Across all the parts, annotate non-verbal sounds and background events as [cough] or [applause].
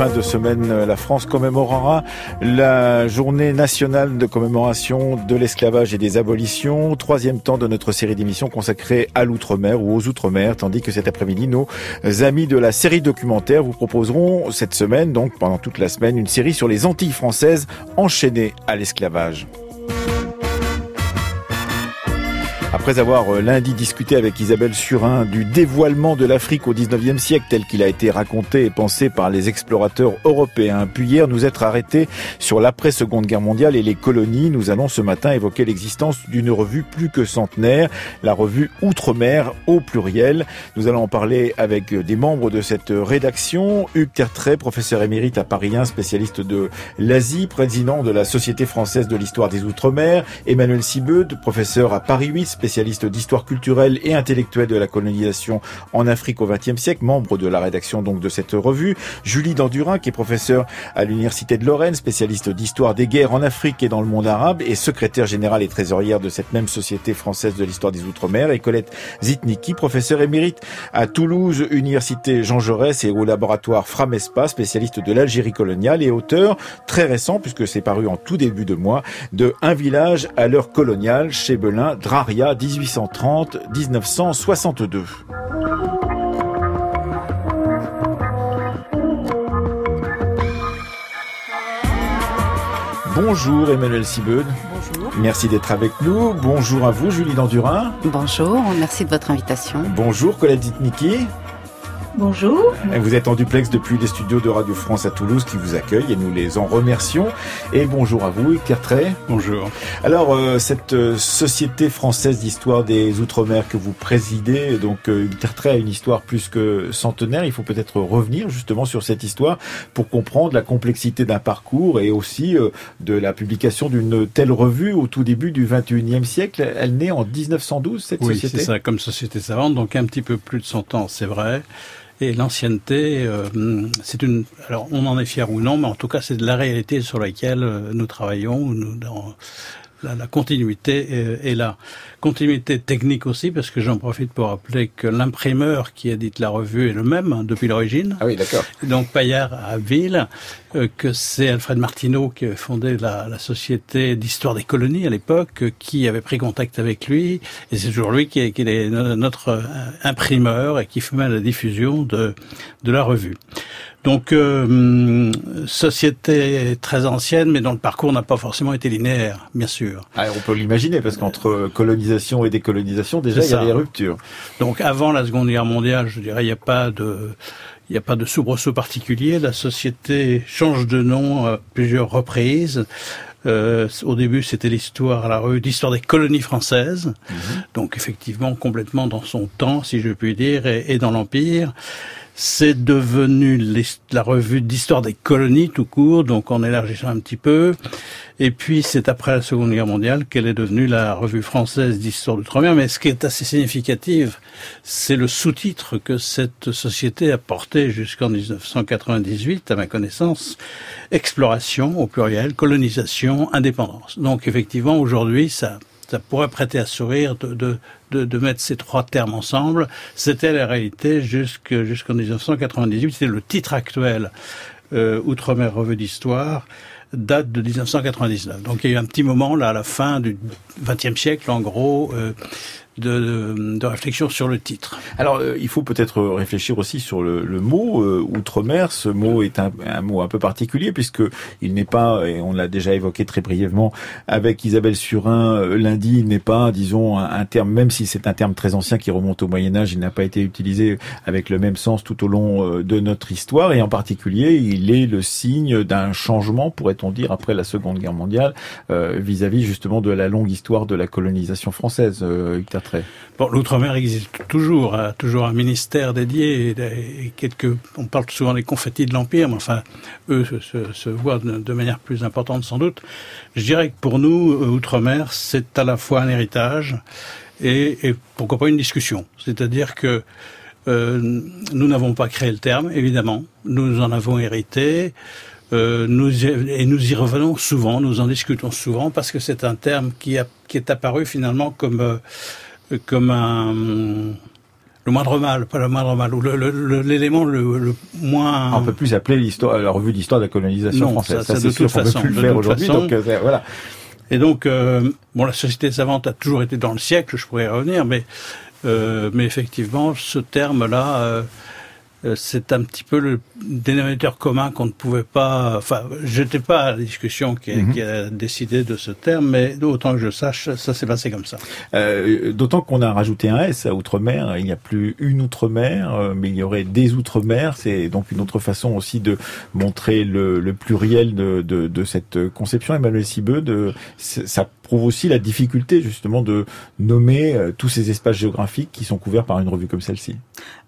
fin de semaine, la France commémorera la journée nationale de commémoration de l'esclavage et des abolitions. Troisième temps de notre série d'émissions consacrée à l'outre-mer ou aux outre-mer, tandis que cet après-midi, nos amis de la série documentaire vous proposeront cette semaine, donc pendant toute la semaine, une série sur les Antilles françaises enchaînées à l'esclavage. Après avoir euh, lundi discuté avec Isabelle Surin du dévoilement de l'Afrique au 19e siècle tel qu'il a été raconté et pensé par les explorateurs européens, puis hier nous être arrêtés sur l'après-seconde guerre mondiale et les colonies, nous allons ce matin évoquer l'existence d'une revue plus que centenaire, la revue Outre-mer au pluriel. Nous allons en parler avec des membres de cette rédaction, Hugues Tertrais, professeur émérite à Paris 1, spécialiste de l'Asie, président de la Société française de l'histoire des Outre-mer, Emmanuel Sibeud, professeur à Paris 8, spécialiste d'histoire culturelle et intellectuelle de la colonisation en Afrique au XXe siècle, membre de la rédaction donc de cette revue. Julie Dandurin, qui est professeure à l'Université de Lorraine, spécialiste d'histoire des guerres en Afrique et dans le monde arabe, et secrétaire générale et trésorière de cette même Société française de l'histoire des Outre-mer. Et Colette Zitniki, professeure émérite à Toulouse, Université Jean Jaurès et au laboratoire Framespa, spécialiste de l'Algérie coloniale et auteur très récent, puisque c'est paru en tout début de mois, de Un village à l'heure coloniale chez Belin, Draria, 1830-1962. Bonjour Emmanuel Sibeud. Bonjour. Merci d'être avec nous. Bonjour à vous Julie Dandurin. Bonjour, merci de votre invitation. Bonjour Colette Zitniki. Bonjour. Vous êtes en duplex depuis les studios de Radio France à Toulouse qui vous accueillent et nous les en remercions. Et bonjour à vous, Cartray. Bonjour. Alors, euh, cette euh, Société française d'histoire des Outre-mer que vous présidez, donc euh, Cartray a une histoire plus que centenaire. Il faut peut-être revenir justement sur cette histoire pour comprendre la complexité d'un parcours et aussi euh, de la publication d'une telle revue au tout début du 21e siècle. Elle naît en 1912, cette oui, société c'est ça, comme société savante, donc un petit peu plus de 100 ans, c'est vrai. Et l'ancienneté, euh, c'est une. Alors, on en est fier ou non, mais en tout cas, c'est de la réalité sur laquelle euh, nous travaillons. Nous, la, la continuité est, est, là. Continuité technique aussi, parce que j'en profite pour rappeler que l'imprimeur qui édite la revue est le même hein, depuis l'origine. Ah oui, d'accord. Donc Paillard à Ville, euh, que c'est Alfred Martineau qui avait fondé la, la société d'histoire des colonies à l'époque, euh, qui avait pris contact avec lui, et c'est toujours lui qui est, qui est notre euh, imprimeur et qui fait la diffusion de, de la revue. Donc, euh, société très ancienne, mais dont le parcours n'a pas forcément été linéaire, bien sûr. Ah, on peut l'imaginer, parce qu'entre colonisation et décolonisation, déjà, il y a des ruptures. Donc, avant la Seconde Guerre mondiale, je dirais, il n'y a pas de... Il n'y a pas de soubresaut particulier. La société change de nom à plusieurs reprises. Euh, au début, c'était l'histoire à la rue d'histoire des colonies françaises, mmh. donc effectivement complètement dans son temps, si je puis dire, et, et dans l'empire. C'est devenu la revue d'histoire des colonies tout court, donc en élargissant un petit peu. Et puis c'est après la Seconde Guerre mondiale qu'elle est devenue la revue française d'histoire d'outre-mer. Mais ce qui est assez significatif, c'est le sous-titre que cette société a porté jusqu'en 1998, à ma connaissance, exploration au pluriel, colonisation, indépendance. Donc effectivement, aujourd'hui, ça ça pourrait prêter à sourire de, de, de, mettre ces trois termes ensemble. C'était la réalité jusqu'en 1998. C'était le titre actuel, euh, Outre-mer revue d'histoire date de 1999. Donc il y a eu un petit moment là à la fin du XXe siècle, en gros, euh, de, de, réflexion sur le titre. Alors, euh, il faut peut-être réfléchir aussi sur le, le mot euh, outre-mer. Ce mot est un, un, mot un peu particulier puisque il n'est pas, et on l'a déjà évoqué très brièvement avec Isabelle Surin euh, lundi, il n'est pas, disons, un, terme, même si c'est un terme très ancien qui remonte au Moyen Âge, il n'a pas été utilisé avec le même sens tout au long euh, de notre histoire et en particulier, il est le signe d'un changement, pourrait-on dire, après la Seconde Guerre mondiale vis-à-vis -vis justement de la longue histoire de la colonisation française. Bon, l'outre-mer existe toujours, a toujours un ministère dédié et, quelques. On parle souvent des confettis de l'empire, mais enfin, eux se, voient de, manière plus importante sans doute. Je dirais que pour nous, outre-mer, c'est à la fois un héritage et, et pourquoi pas une discussion. C'est-à-dire que euh, nous n'avons pas créé le terme, évidemment, nous en avons hérité. Euh, nous, et nous y revenons souvent, nous en discutons souvent parce que c'est un terme qui, a, qui est apparu finalement comme euh, comme un, le moindre mal, pas le moindre mal, ou l'élément le, le, moins. On peut plus appeler l'histoire, la revue d'histoire de la colonisation française. Ça, ça, c'est sûr qu'on peut plus le faire aujourd'hui. Donc euh, voilà. Et donc, euh, bon, la société savante a toujours été dans le siècle. Je pourrais y revenir, mais euh, mais effectivement, ce terme-là euh, c'est un petit peu le dénominateur commun qu'on ne pouvait pas. Enfin, j'étais pas à la discussion qui a, mhm. qui a, décidé de ce terme, mais autant que je sache, ça s'est passé comme ça. Euh, D'autant qu'on a rajouté un S à outre-mer. Il n'y a plus une outre-mer, euh, mais il y aurait des outre-mer. C'est donc une autre façon aussi de montrer le, le pluriel de, de, de, cette conception. Emmanuel Sibeux, de ça prouve aussi la difficulté justement de nommer euh, tous ces espaces géographiques qui sont couverts par une revue comme celle-ci.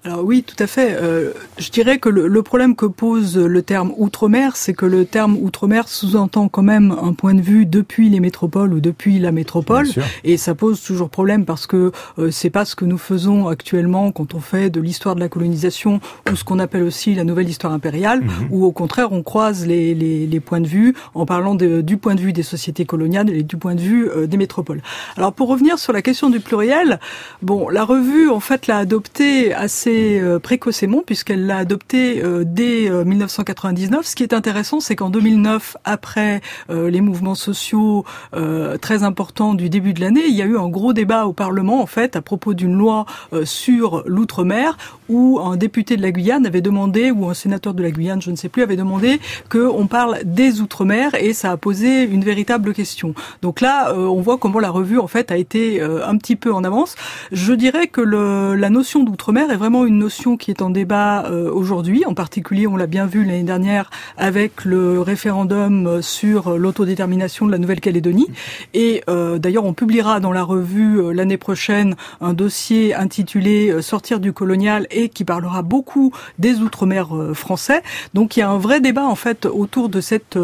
Alors oui, tout à fait. Euh, je dirais que le, le, problème que pose le terme outre-mer, c'est que le terme outre-mer sous-entend quand même un point de vue depuis les métropoles ou depuis la métropole, et ça pose toujours problème parce que euh, c'est pas ce que nous faisons actuellement quand on fait de l'histoire de la colonisation ou ce qu'on appelle aussi la nouvelle histoire impériale, mhm. où au contraire on croise les, les, les, points de vue en parlant de, du point de vue des sociétés coloniales et du point de vue euh, des métropoles. Alors pour revenir sur la question du pluriel, bon, la revue en fait l'a adopté assez euh, précocement puisqu'elle l'a adopté euh, dès 1999. Ce qui est intéressant, c'est qu'en 2009, après les mouvements sociaux très importants du début de l'année, il y a eu un gros débat au Parlement en fait à propos d'une loi sur l'outre-mer où un député de la Guyane avait demandé ou un sénateur de la Guyane, je ne sais plus, avait demandé qu'on parle des outre-mer et ça a posé une véritable question. Donc là, euh, on voit comment la revue en fait a été euh, un petit peu en avance. Je dirais que la notion d'outre-mer est vraiment une notion qui est en débat euh, aujourd'hui. En particulier, on l'a bien vu l'année dernière avec le référendum sur l'autodétermination de la Nouvelle-Calédonie. Et d'ailleurs, on publiera dans la revue l'année prochaine un dossier intitulé Sortir du colonial et qui parlera beaucoup des outre-mer français. Donc il y a un vrai débat en fait autour de cette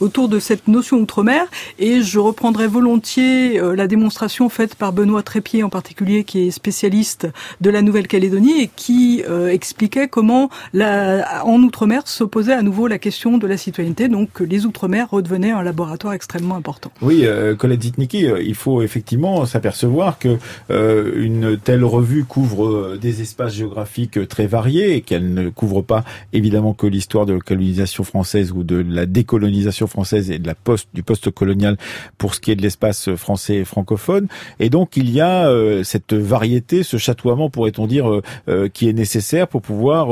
autour de cette notion outre-mer. Et je reprendrai volontiers euh, la démonstration faite par Benoît Trépied en particulier, qui est spécialiste de la Nouvelle-Calédonie et qui euh, expliquait comment la, en Outre-mer s'opposait à nouveau la question de la citoyenneté, donc les Outre-mer redevenaient un laboratoire extrêmement important. Oui, euh, Colette Zitniki, euh, il faut effectivement s'apercevoir que une telle revue couvre des espaces géographiques très variés et qu'elle ne couvre pas évidemment que l'histoire de la colonisation française ou de la décolonisation française et de la du post-colonial pour ce qui est de l'espace français et francophone. Et donc il y a euh, cette variété, ce chatoiement, pourrait-on dire, euh, euh, qui est nécessaire pour pouvoir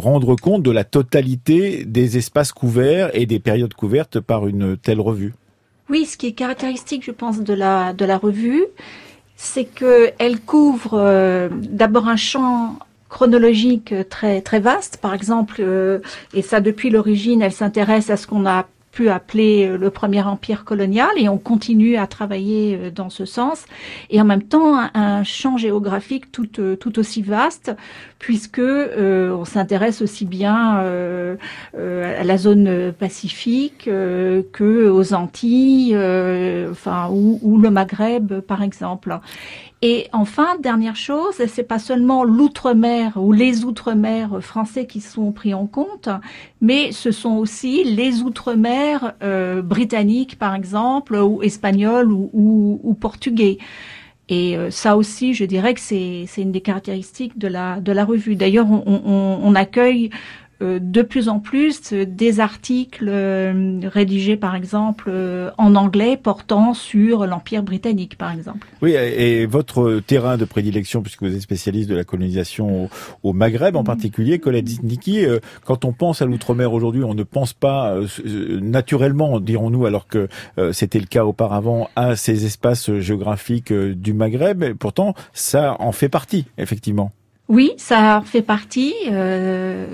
rendre compte de la totalité des espaces couverts et des périodes couvertes par une telle revue. Oui, ce qui est caractéristique, je pense, de la de la revue, c'est que elle couvre d'abord un champ chronologique très très vaste. Par exemple, et ça depuis l'origine, elle s'intéresse à ce qu'on a pu appeler euh, le premier empire colonial et on continue à travailler euh, dans ce sens et en même temps un, champ géographique tout, euh, tout aussi vaste puisque on s'intéresse aussi bien à la zone pacifique que aux Antilles enfin ou le Maghreb par exemple et enfin, dernière chose, c'est pas seulement l'outre-mer ou les outre-mer français qui sont pris en compte, mais ce sont aussi les outre-mer euh, britanniques, par exemple, ou espagnols ou, portugais. Et euh, ça aussi, je dirais que c'est une des caractéristiques de la revue. D'ailleurs, on, accueille de plus en plus des articles euh, rédigés par exemple euh, en anglais portant sur l'Empire britannique par exemple. Oui, et votre terrain de prédilection, puisque vous êtes spécialiste de la colonisation au, Maghreb en mm. particulier, Colette Niki, quand on pense à l'outre-mer aujourd'hui, on ne pense pas naturellement, dirons-nous, alors que c'était le cas auparavant, à ces espaces géographiques du Maghreb. pourtant, ça en fait partie, effectivement. Oui, ça fait partie. Euh,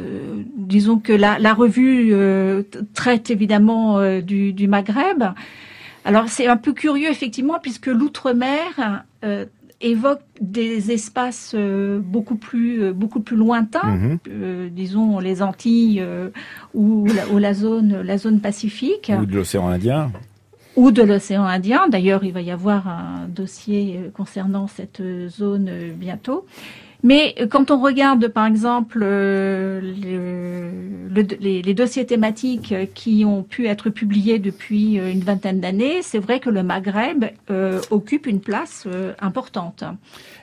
disons que la, la revue euh, traite évidemment euh, du, du, Maghreb. Alors c'est un peu curieux effectivement puisque l'outre-mer évoque des espaces beaucoup plus beaucoup plus lointains, mhm. disons les Antilles ou la, ou, la, zone la zone Pacifique ou de l'océan Indien ou de l'océan Indien. D'ailleurs, il va y avoir un dossier concernant cette zone bientôt. Mais quand on regarde, par exemple, euh, les, dossiers thématiques qui ont pu être publiés depuis une vingtaine d'années, c'est vrai que le Maghreb euh, occupe une place euh, importante.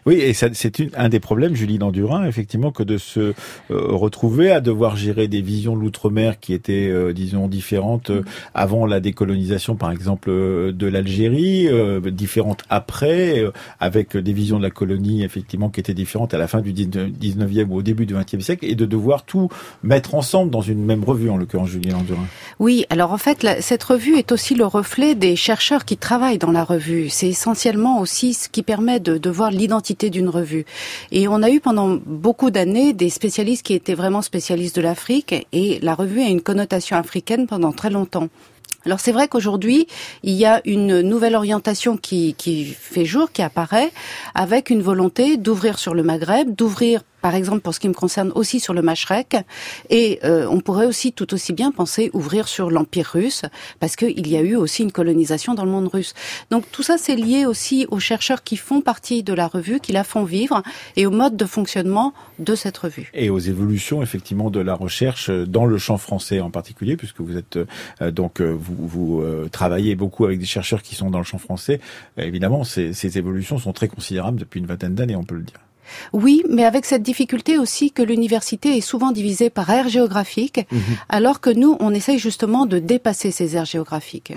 Oui, et c'est un des problèmes, Julie Landurin, effectivement, que de se euh, retrouver à devoir gérer des visions de l'outre-mer qui étaient, euh, disons, différentes euh, avant la décolonisation, par exemple, de l'Algérie, différentes après, avec des visions de la colonie, effectivement, qui étaient différentes à la fin du 19e ou au début du 20e siècle, et de devoir tout mettre ensemble dans une même revue, en l'occurrence, Julie Landurin. Oui, alors en fait, cette revue est aussi le reflet des chercheurs qui travaillent dans la revue. C'est essentiellement aussi ce qui permet de, de voir l'identité d'une revue. Et on a eu pendant beaucoup d'années des spécialistes qui étaient vraiment spécialistes de l'Afrique et la revue a une connotation africaine pendant très longtemps. Alors c'est vrai qu'aujourd'hui, il y a une nouvelle orientation qui, qui fait jour, qui apparaît, avec une volonté d'ouvrir sur le Maghreb, d'ouvrir par exemple pour ce qui me concerne aussi sur le Mashrek. Et euh, on pourrait aussi tout aussi bien penser ouvrir sur l'Empire russe, parce qu'il y a eu aussi une colonisation dans le monde russe. Donc tout ça, c'est lié aussi aux chercheurs qui font partie de la revue, qui la font vivre, et au mode de fonctionnement de cette revue. Et aux évolutions effectivement de la recherche dans le champ français en particulier, puisque vous êtes euh, donc euh, vous, vous travaillez beaucoup avec des chercheurs qui sont dans le champ français. évidemment, ces, ces évolutions sont très considérables depuis une vingtaine d'années, on peut le dire. Oui, mais avec cette difficulté aussi que l'université est souvent divisée par aires géographiques, mhm. alors que nous, on essaye justement de dépasser ces aires géographiques.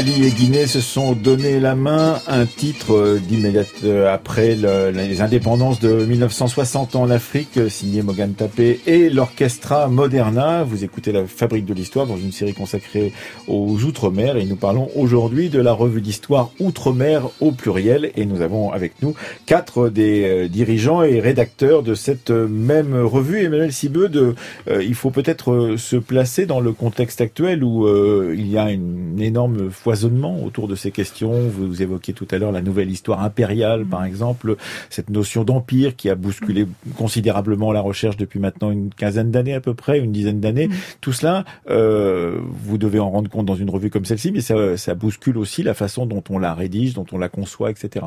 el Mali et Guinée se sont donné la main, un titre euh, d'immédiat euh, après les indépendances de 1960 en Afrique, euh, signé Mogan Tapé et l'Orchestra Moderna. Vous écoutez la Fabrique de l'Histoire dans une série consacrée aux Outre-mer et nous parlons aujourd'hui de la revue d'histoire Outre-mer au pluriel et nous avons avec nous quatre des dirigeants et rédacteurs de cette même revue. Emmanuel Sibeux, il faut peut-être se placer dans le contexte actuel où il y a une énorme foisonnement autour de ces questions. Vous évoquiez tout à l'heure la nouvelle histoire impériale, par exemple, cette notion d'empire qui a bousculé considérablement la recherche depuis maintenant une quinzaine d'années à peu près, une dizaine d'années. Mm. Tout cela, euh, vous devez en rendre compte dans une revue comme celle-ci, mais ça, ça bouscule aussi la façon dont on la rédige, dont on la conçoit, etc.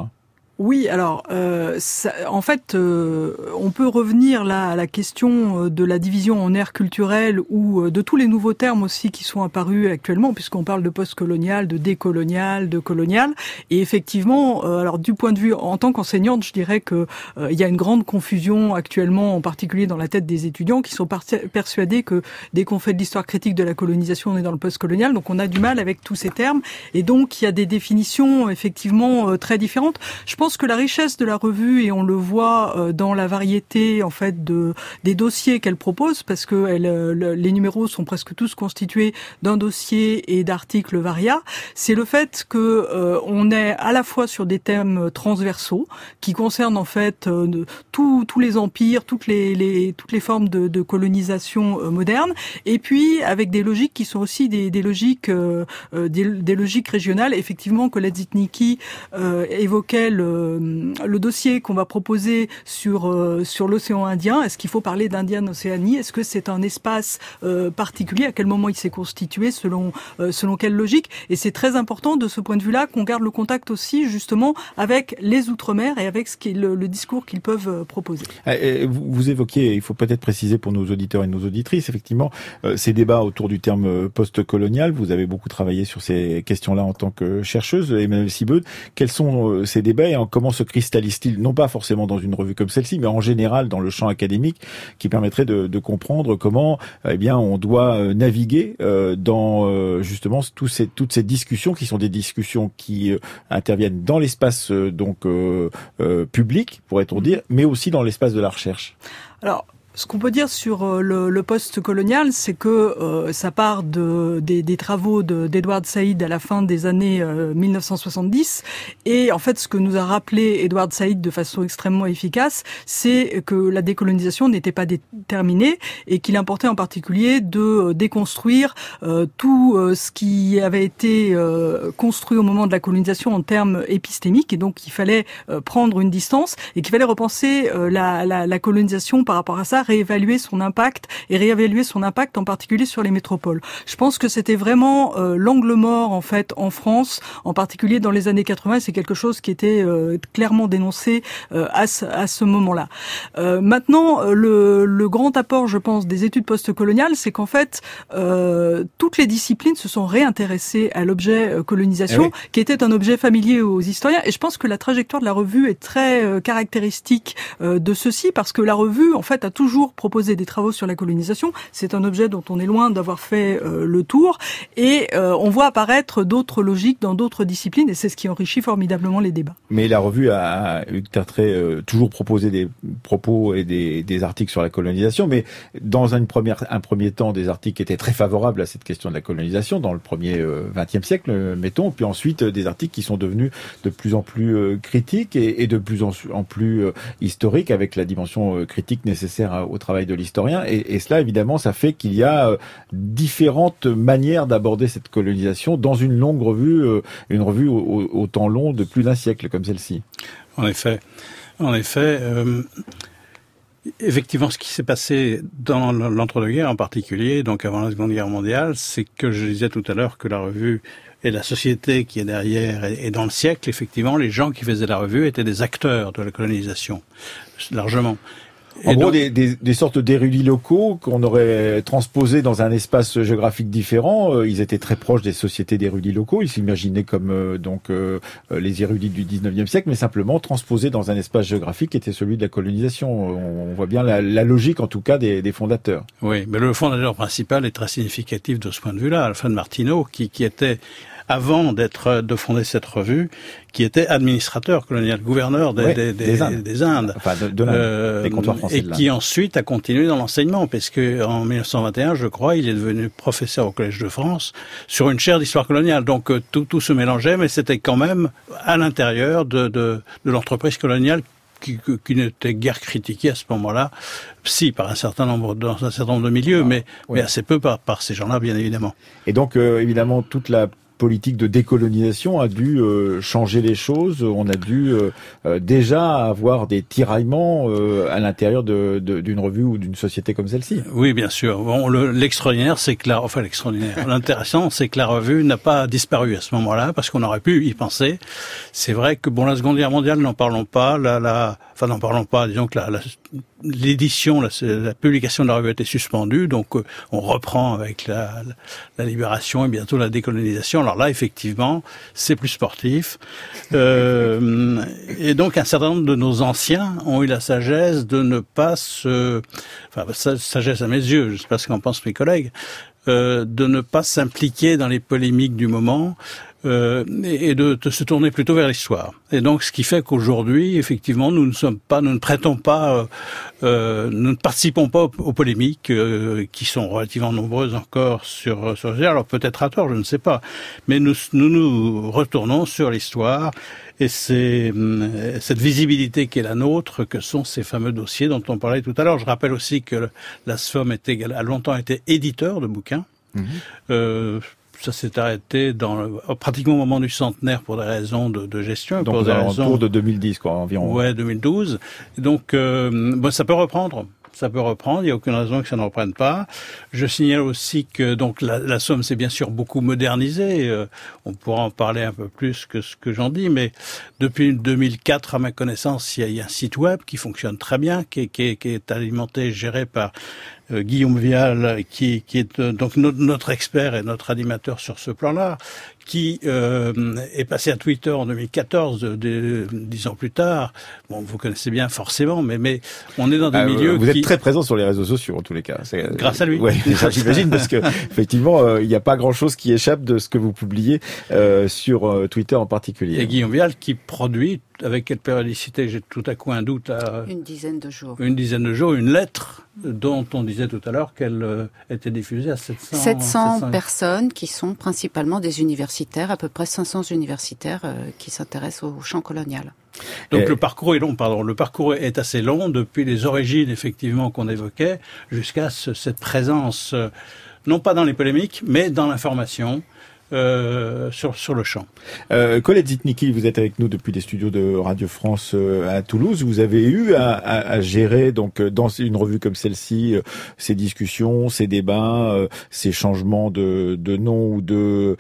Oui, alors euh, en fait, euh, on peut revenir là à la question euh, de la division en aires culturelles ou de tous les nouveaux termes aussi qui sont apparus actuellement, puisqu'on parle de post-colonial, de décolonial, de colonial. Et effectivement, alors du point de vue en tant qu'enseignante, je dirais que il y a une grande confusion actuellement, en particulier dans la tête des étudiants, qui sont persuadés que dès qu'on fait de l'histoire critique de la colonisation, on est dans le post-colonial. Donc on a du mal avec tous ces termes, et donc il y a des définitions effectivement très différentes. Que la richesse de la revue, et on le voit euh, dans la variété en fait de des dossiers qu'elle propose, parce que elle, euh, les numéros sont presque tous constitués d'un dossier et d'articles varia, c'est le fait que euh, on est à la fois sur des thèmes transversaux qui concernent en fait tous tous les empires, toutes les, les toutes les formes de, de colonisation moderne, et puis avec des logiques qui sont aussi des, des logiques des, des, logiques régionales. Effectivement, Colette Zitniki évoquait le le, le dossier qu'on va proposer sur sur l'océan Indien, est-ce qu'il faut parler d'Indienne Océanie Est-ce que c'est un espace particulier? À quel moment il s'est constitué Selon selon quelle logique? Et c'est très important de ce point de vue-là qu'on garde le contact aussi justement avec les outre-mer et avec le, discours qu'ils peuvent proposer. Vous, évoquiez, il faut peut-être préciser pour nos auditeurs et nos auditrices, effectivement, ces débats autour du terme post-colonial. Vous avez beaucoup travaillé sur ces questions-là en tant que chercheuse, Emmanuel Sibeud. Quels sont euh, ces débats et comment se cristallisent-ils, non pas forcément dans une revue comme celle-ci, mais en général dans le champ académique, qui permettrait de, de comprendre comment, eh bien, on doit euh, naviguer euh, dans justement tous ces, toutes ces discussions qui sont des discussions qui interviennent dans l'espace donc public, pourrait-on dire, mais aussi dans l'espace de la recherche. Alors, ce qu'on peut dire sur euh, le, le post-colonial, c'est que euh, ça part de, des, des travaux d'Edward Said à la fin des années 1970. Euh, et en fait, ce que nous a rappelé Edward Said de façon extrêmement efficace, c'est que la décolonisation n'était pas déterminée et qu'il importait en particulier de déconstruire tout ce qui avait été construit au moment de la colonisation en termes épistémiques. Et donc, il fallait prendre une distance et qu'il fallait repenser la, la, la colonisation par rapport à ça réévaluer son impact et réévaluer son impact en particulier sur les métropoles. Je pense que c'était vraiment euh, l'angle mort en fait en France, en particulier dans les années 80. C'est quelque chose qui était euh, clairement dénoncé euh, à ce, à ce moment-là. maintenant, le, le, grand apport, je pense, des études postcoloniales, c'est qu'en fait toutes les disciplines se sont réintéressées à l'objet colonisation, eh qui était un objet familier aux historiens. Et je pense que la trajectoire de la revue est très caractéristique de ceci parce que la revue, en fait, a toujours proposer des travaux sur la colonisation. C'est un objet dont on est loin d'avoir fait euh, le tour. Et euh, on voit apparaître d'autres logiques dans d'autres disciplines, et c'est ce qui enrichit formidablement les débats. Mais la revue a, eu euh, toujours proposé des propos et des, des, articles sur la colonisation, mais dans une première, un premier temps, des articles qui étaient très favorables à cette question de la colonisation, dans le premier XXe siècle, mettons, puis ensuite des articles qui sont devenus de plus en plus critiques et, et de plus en, en plus historiques, avec la dimension critique nécessaire au travail de l'historien. Et, cela, évidemment, ça fait qu'il y a euh, différentes manières d'aborder cette colonisation dans une longue revue, euh, une revue au, temps long de plus d'un siècle comme celle-ci. En effet. En effet. Euh, effectivement, ce qui s'est passé dans l'entre-deux-guerres en particulier, donc avant la Seconde Guerre mondiale, c'est que je disais tout à l'heure que la revue et la société qui est derrière et dans le siècle, effectivement, les gens qui faisaient la revue étaient des acteurs de la colonisation, largement. En gros, des, des, des, sortes d'érudits locaux qu'on aurait transposés dans un espace géographique différent. Euh, ils étaient très proches des sociétés d'érudits locaux. Ils s'imaginaient comme euh, donc euh, les érudits du 19e siècle, mais simplement transposés dans un espace géographique qui était celui de la colonisation. On, voit bien la, la, logique, en tout cas, des, des, fondateurs. Oui, mais le fondateur principal est très significatif de ce point de vue-là, Alphonse Martineau, qui, qui était avant d'être de fonder cette revue, qui était administrateur colonial, gouverneur des, des, des, des Indes, enfin de, de euh, des comptoirs français et qui ensuite a continué dans l'enseignement, parce que en 1921, je crois, il est devenu professeur au Collège de France sur une chaire d'histoire coloniale. Donc euh, tout, tout se mélangeait, mais c'était quand même à l'intérieur de, de, de l'entreprise coloniale qui, qui n'était guère critiquée à ce moment-là, si par un certain nombre dans un certain nombre de milieux, ah, mais, mais assez peu par, par ces gens-là, bien évidemment. Et donc euh, évidemment toute la politique de décolonisation a dû euh, changer les choses. On a dû euh, euh, déjà avoir des tiraillements à l'intérieur d'une de, revue ou d'une société comme celle-ci. Oui, bien sûr. Bon, l'extraordinaire, c'est que la, enfin l'extraordinaire, [laughs] l'intéressant, c'est que la revue n'a pas disparu à ce moment-là parce qu'on aurait pu y penser. C'est vrai que bon, la Seconde Guerre mondiale, n'en parlons pas. La, la, enfin, n'en parlons pas. Disons que la, la l'édition, la, la, publication de la revue a été suspendue, donc euh, on reprend avec la, la, libération et bientôt la décolonisation. Alors là, effectivement, c'est plus sportif. Euh, et donc un certain nombre de nos anciens ont eu la sagesse de ne pas se... Enfin, sagesse à mes yeux, je sais pas ce qu'en pensent mes collègues, euh, de ne pas s'impliquer dans les polémiques du moment, euh, et de, de, se tourner plutôt vers l'histoire. Et donc, ce qui fait qu'aujourd'hui, effectivement, nous ne sommes pas, nous ne prêtons pas, euh, euh nous ne participons pas aux, polémiques euh, qui sont relativement nombreuses encore sur sur alors peut-être à tort, je ne sais pas, mais nous nous, nous retournons sur l'histoire et c'est euh, cette visibilité qui est la nôtre que sont ces fameux dossiers dont on parlait tout à l'heure. Je rappelle aussi que la SFOM était, a longtemps été éditeur de bouquins. Mmh. Ça s'est arrêté dans le, pratiquement au moment du centenaire pour des raisons de, de gestion. Donc pour des raisons... de 2010, quoi, environ. Ouais, 2012. Donc, euh, bon, ça peut reprendre ça peut reprendre. Il n'y a aucune raison que ça ne reprenne pas. Je signale aussi que donc la, la Somme s'est bien sûr beaucoup modernisée. Euh, on pourra en parler un peu plus que ce que j'en dis, mais depuis 2004, à ma connaissance, il y, a, un site web qui fonctionne très bien, qui, qui, qui est alimenté, géré par euh, Guillaume Vial, qui, qui est euh, donc notre, expert et notre animateur sur ce plan-là, qui euh, est passé à Twitter en 2014, dix ans plus tard. Bon, vous connaissez bien forcément, mais mais on est dans des ah, milieux. Vous êtes très présent sur les réseaux sociaux en tous les cas. Grâce à lui. Oui, [laughs] j'imagine parce que [laughs] effectivement, il n'y a pas grand-chose qui échappe de ce que vous publiez euh, sur Twitter en particulier. Et Guillaume Vial qui produit avec quelle périodicité J'ai tout à coup un doute. À, une dizaine de jours. Une dizaine de jours, une lettre dont on disait tout à l'heure qu'elle euh, était diffusée à 700, 700, personnes qui sont principalement des universitaires, à peu près 500 universitaires euh, qui s'intéressent au champ colonial. Donc le parcours est long, pardon. Le parcours est assez long depuis les origines effectivement qu'on évoquait jusqu'à cette présence, euh, non pas dans les polémiques, mais dans l'information euh, sur, sur le champ. Euh, Colette Zitniki, vous êtes avec nous depuis les studios de Radio France euh, à Toulouse. Vous avez eu à, à, gérer donc euh, dans une revue comme celle-ci ces discussions, ces débats, ces changements de, de nom ou de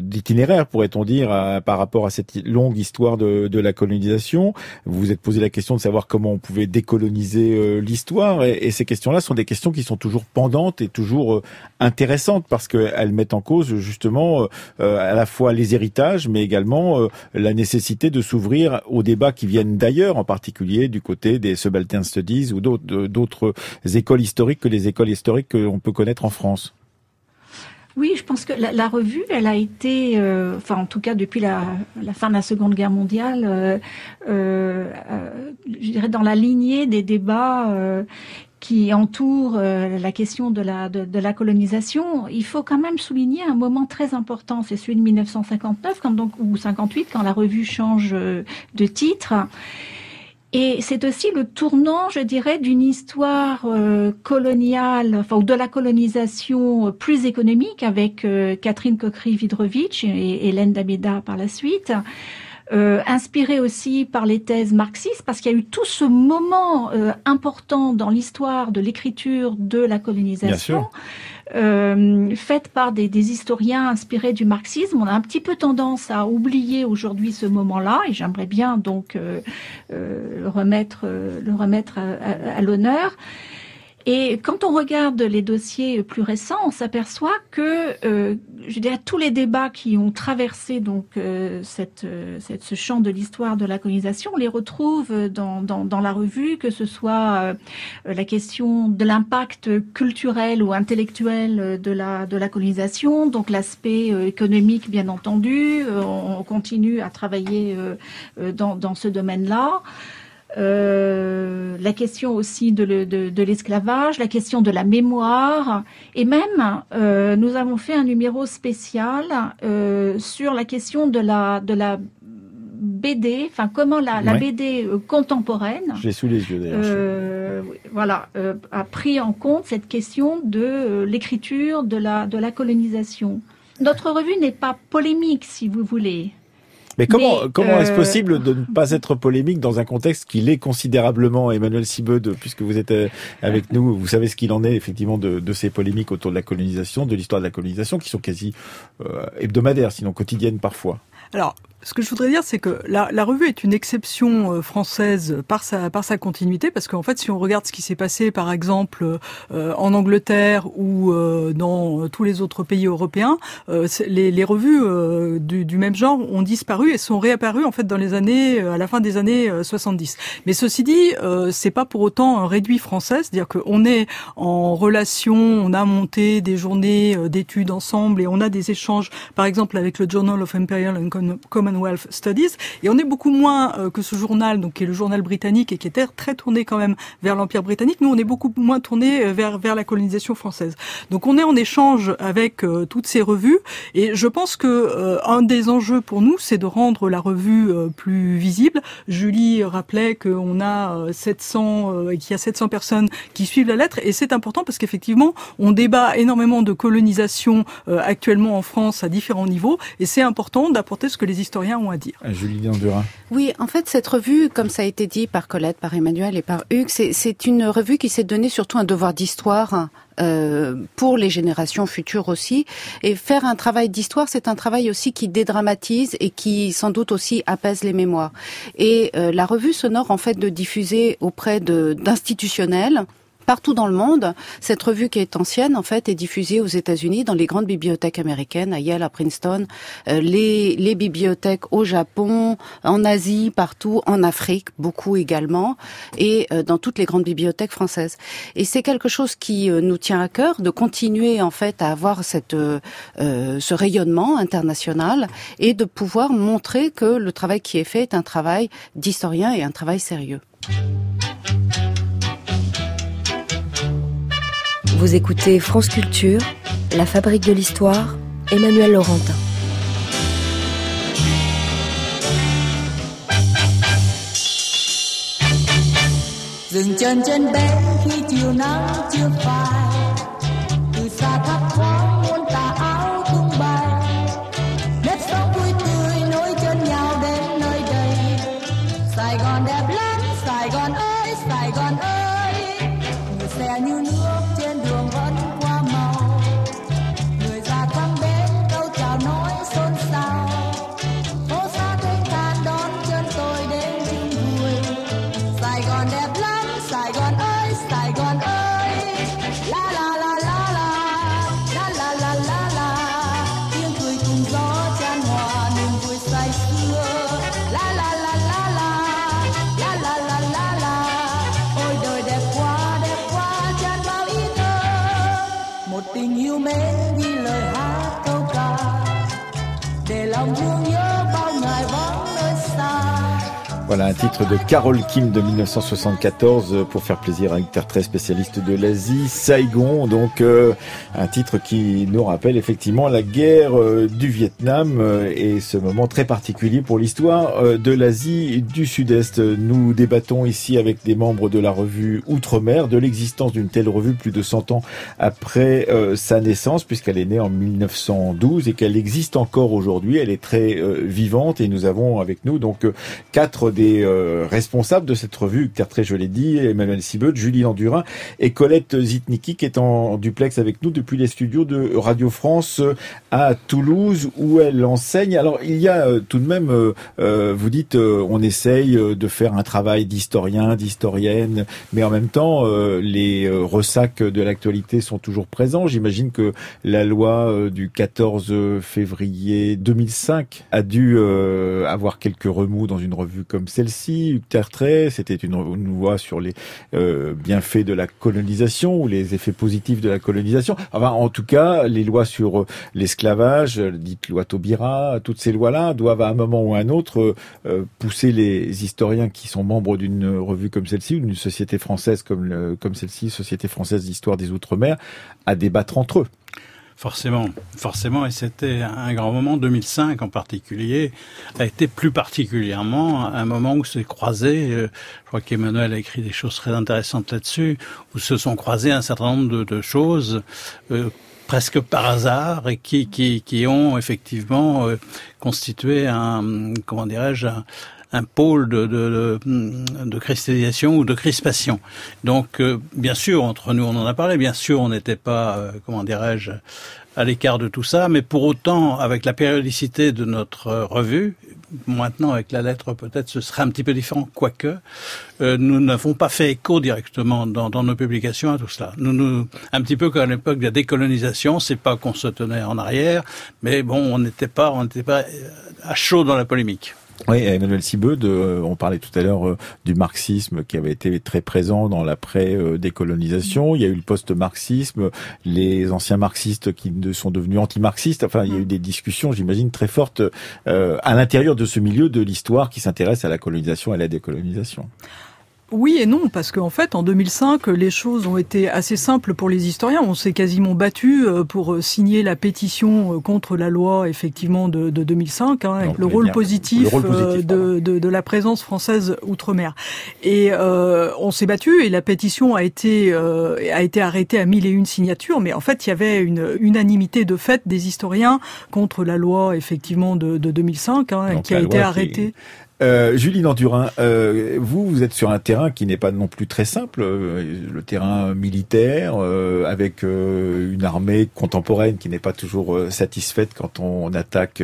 d'itinéraire, pourrait-on dire, par rapport à cette longue histoire de, de la colonisation. Vous vous êtes posé la question de savoir comment on pouvait décoloniser l'histoire, et, ces questions-là sont des questions qui sont toujours pendantes et toujours intéressantes parce qu'elles mettent en cause euh, à la fois les héritages, mais également euh, la nécessité de s'ouvrir aux débats qui viennent d'ailleurs, en particulier du côté des subaltern studies ou d'autres écoles historiques que les écoles historiques que peut connaître en France. Oui, je pense que la, revue, elle a été, euh, enfin en tout cas depuis la, fin de la Seconde Guerre mondiale, je dirais dans la lignée des débats qui entoure euh, la question de la, colonisation, il faut quand même souligner un moment très important, c'est celui de 1959 quand donc, ou 58, quand la revue change euh, de titre. Et c'est aussi le tournant, je dirais, d'une histoire euh, coloniale, enfin, ou de la colonisation plus économique avec Catherine Kokri-Vidrovitch et Hélène Dameda par la suite, euh, inspiré aussi par les thèses marxistes, parce qu'il y a eu tout ce moment euh, important dans l'histoire de l'écriture de la colonisation. Euh, faite par des, des, historiens inspirés du marxisme. On a un petit peu tendance à oublier aujourd'hui ce moment-là, et j'aimerais bien donc euh, euh le remettre, le remettre à, à l'honneur. Et quand on regarde les dossiers plus récents, on s'aperçoit que, euh, je dirais, tous les débats qui ont traversé donc euh, cette, euh, cette, ce champ de l'histoire de la colonisation, on les retrouve dans, dans, dans la revue, que ce soit la question de l'impact culturel ou intellectuel de la, de la colonisation, donc l'aspect économique, bien entendu. on continue à travailler dans, dans ce domaine-là. Euh, la question aussi de, l'esclavage, la question de la mémoire, et même euh, nous avons fait un numéro spécial euh, sur la question de la de la BD, enfin comment la, BD contemporaine, j'ai sous les yeux voilà, a pris en compte cette question de l'écriture de la de la colonisation. Notre revue n'est pas polémique, si vous voulez. Mais comment, comment est-ce euh, possible de ne pas être polémique dans un contexte qui l'est considérablement, Emmanuel Sibeud, puisque vous êtes euh, avec nous, vous savez ce qu'il en est effectivement de, de, ces polémiques autour de la colonisation, de l'histoire de la colonisation, qui sont quasi euh, hebdomadaires, sinon quotidiennes parfois. Alors, ce que je voudrais dire, c'est que la, revue est une exception euh, française par sa, par sa continuité, parce qu'en fait, si on regarde ce qui s'est passé, par exemple, euh, en Angleterre ou euh, dans tous les autres pays européens, les, revues du, du, même genre ont disparu et sont réapparues en fait dans les années, à la fin des années 70. Mais ceci dit, c'est pas pour autant un réduit français, c'est-à-dire qu'on est en relation, on a monté des journées d'études ensemble et on a des échanges, par exemple avec le Journal of Imperial and Commonwealth Studies. Et on est beaucoup moins que ce journal, donc qui est le journal britannique et qui était très tourné quand même vers l'Empire britannique. Nous, on est beaucoup moins tourné vers vers la colonisation française. Donc on est en échange avec toutes ces revues. Et je pense que un des enjeux pour nous, c'est de rendre la revue plus visible. Julie rappelait qu'on a 700, qu'il y a 700 personnes qui suivent la lettre, et c'est important parce qu'effectivement, on débat énormément de colonisation euh, actuellement en France à différents niveaux, et c'est important d'apporter ce que les historiens ont à dire. Euh, Julie Landurin. Oui, en fait, cette revue, comme ça a été dit par Colette, par Emmanuel et par Hugues, c'est une revue qui s'est donnée surtout un devoir d'histoire euh, pour les générations futures aussi. Et faire un travail d'histoire, c'est un travail aussi qui dédramatise et qui sans doute aussi apaise les mémoires. Et euh, la revue sonore, en fait, de diffuser auprès d'institutionnels partout dans le monde. Cette revue qui est ancienne, en fait, est diffusée aux États-Unis dans les grandes bibliothèques américaines, à Yale, à Princeton, euh, les, les bibliothèques au Japon, en Asie, partout, en Afrique, beaucoup également, et euh, dans toutes les grandes bibliothèques françaises. Et c'est quelque chose qui euh, nous tient à cœur de continuer, en fait, à avoir cette, ce rayonnement international et de pouvoir montrer que le travail qui est fait est un travail d'historien et un travail sérieux. Vous écoutez France Culture, La Fabrique de l'Histoire, Emmanuel Laurentin. Voilà un titre de Carole Kim de 1974 pour faire plaisir à une très spécialiste de l'Asie, Saigon. Donc euh, un titre qui nous rappelle effectivement la guerre euh, du Vietnam euh, et ce moment très particulier pour l'histoire de l'Asie du Sud-Est. Nous débattons ici avec des membres de la revue Outre-mer de l'existence d'une telle revue plus de 100 ans après sa naissance puisqu'elle est née en 1912 et qu'elle existe encore aujourd'hui. Elle est très vivante et nous avons avec nous donc quatre des euh, responsables de cette revue, Tertré, je l'ai dit, Emmanuel Sibeut, Julie Landurin et Colette Zitniki qui est en duplex avec nous depuis les studios de Radio France à Toulouse où elle enseigne. Alors il y a euh, tout de même, euh, vous dites, on essaye de faire un travail d'historien, d'historienne, mais en même temps les ressacs de l'actualité sont toujours présents. J'imagine que la loi du 14 février 2005 a dû avoir quelques remous dans une revue comme celle-ci, Hugues c'était une, une loi sur les euh, bienfaits de la colonisation ou les effets positifs de la colonisation. Enfin, en tout cas, les lois sur euh, l'esclavage, dites loi Taubira, toutes ces lois-là doivent à un moment ou à un autre euh, pousser les historiens qui sont membres d'une revue comme celle-ci, ou d'une société française comme, comme celle-ci, Société française d'histoire des Outre-mer, à débattre entre eux. Forcément, forcément, et c'était un grand moment. 2005 en particulier a été plus particulièrement un moment où s'est croisé. Euh, je crois qu'Emmanuel a écrit des choses très intéressantes là-dessus, où se sont croisés un certain nombre de, choses. Euh, presque par hasard et qui, qui, qui ont effectivement euh, constitué un, comment dirais-je, un pôle de, de, de, cristallisation ou de crispation. Donc, euh, bien sûr, entre nous, on en a parlé. Bien sûr, on n'était pas, euh, comment dirais-je, à l'écart de tout ça, mais pour autant, avec la périodicité de notre euh, revue, maintenant avec la lettre peut-être ce serait un petit peu différent, quoique nous n'avons pas fait écho directement dans, dans, nos publications à tout cela. Nous, nous un petit peu comme à l'époque de la décolonisation, c'est pas qu'on se tenait en arrière, mais bon, on n'était pas, on n'était pas à chaud dans la polémique. Oui, Emmanuel Sibeud, euh, on parlait tout à l'heure euh, du marxisme qui avait été très présent dans l'après-décolonisation. Il y a eu le post-marxisme, les anciens marxistes qui sont devenus anti-marxistes. Enfin, il y a eu des discussions, j'imagine, très fortes euh, à l'intérieur de ce milieu de l'histoire qui s'intéresse à la colonisation et à la décolonisation. Oui et non, parce qu'en fait, en 2005, les choses ont été assez simples pour les historiens. On s'est quasiment battu euh, pour signer la pétition euh, contre la loi, effectivement, de, de 2005, hein, avec le rôle, positif, le rôle positif euh, de, de, de, la présence française outre-mer. Et euh, on s'est battu et la pétition a été euh, a été arrêtée à mille et une signatures, mais en fait, il y avait une unanimité de fait des historiens contre la loi, effectivement, de, de 2005, hein, qui a été arrêtée. Euh, Julie Nandurin, euh, vous, vous êtes sur un terrain qui n'est pas non plus très simple, euh, le terrain militaire, euh, avec une armée contemporaine qui n'est pas toujours satisfaite quand on attaque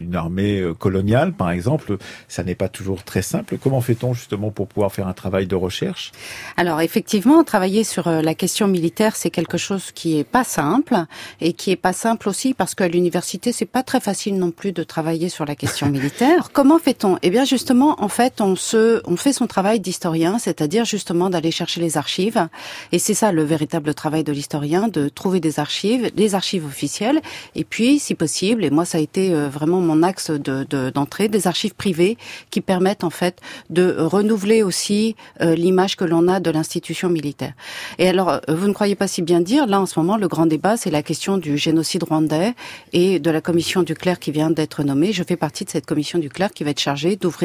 une armée coloniale, par exemple. Ça n'est pas toujours très simple. Comment fait-on justement pour pouvoir faire un travail de recherche? Alors effectivement, travailler sur la question militaire, c'est quelque chose qui est pas simple et qui est pas simple aussi parce qu'à l'université, c'est pas très facile non plus de travailler sur la question militaire. [laughs] Comment fait-on? Eh bien, justement, en fait, on se, on fait son travail d'historien, c'est-à-dire justement d'aller chercher les archives. Et c'est ça le véritable travail de l'historien, de trouver des archives, des archives officielles, et puis, si possible, et moi ça a été euh, vraiment mon axe de, d'entrée, des archives privées qui permettent en fait de renouveler aussi euh, l'image que l'on a de l'institution militaire. Et alors, euh, vous ne croyez pas si bien dire, là en ce moment, le grand débat, c'est la question du génocide rwandais et de la commission du clerc qui vient d'être nommée. Je fais partie de cette commission du clerc qui va être chargée d'ouvrir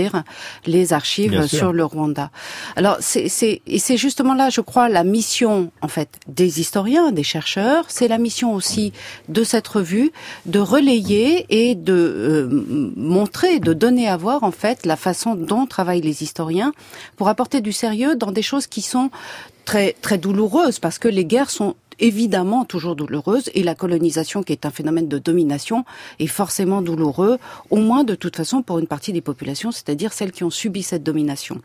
les archives sur le Rwanda. Alors c'est justement là, je crois, la mission en fait des historiens, des chercheurs. C'est la mission aussi de cette revue de relayer et de euh, montrer, de donner à voir en fait la façon dont travaillent les historiens pour apporter du sérieux dans des choses qui sont très très douloureuses parce que les guerres sont évidemment toujours douloureuse et la colonisation qui est un phénomène de domination est forcément douloureux, au moins de toute façon pour une partie des populations, c'est-à-dire celles qui ont subi cette domination.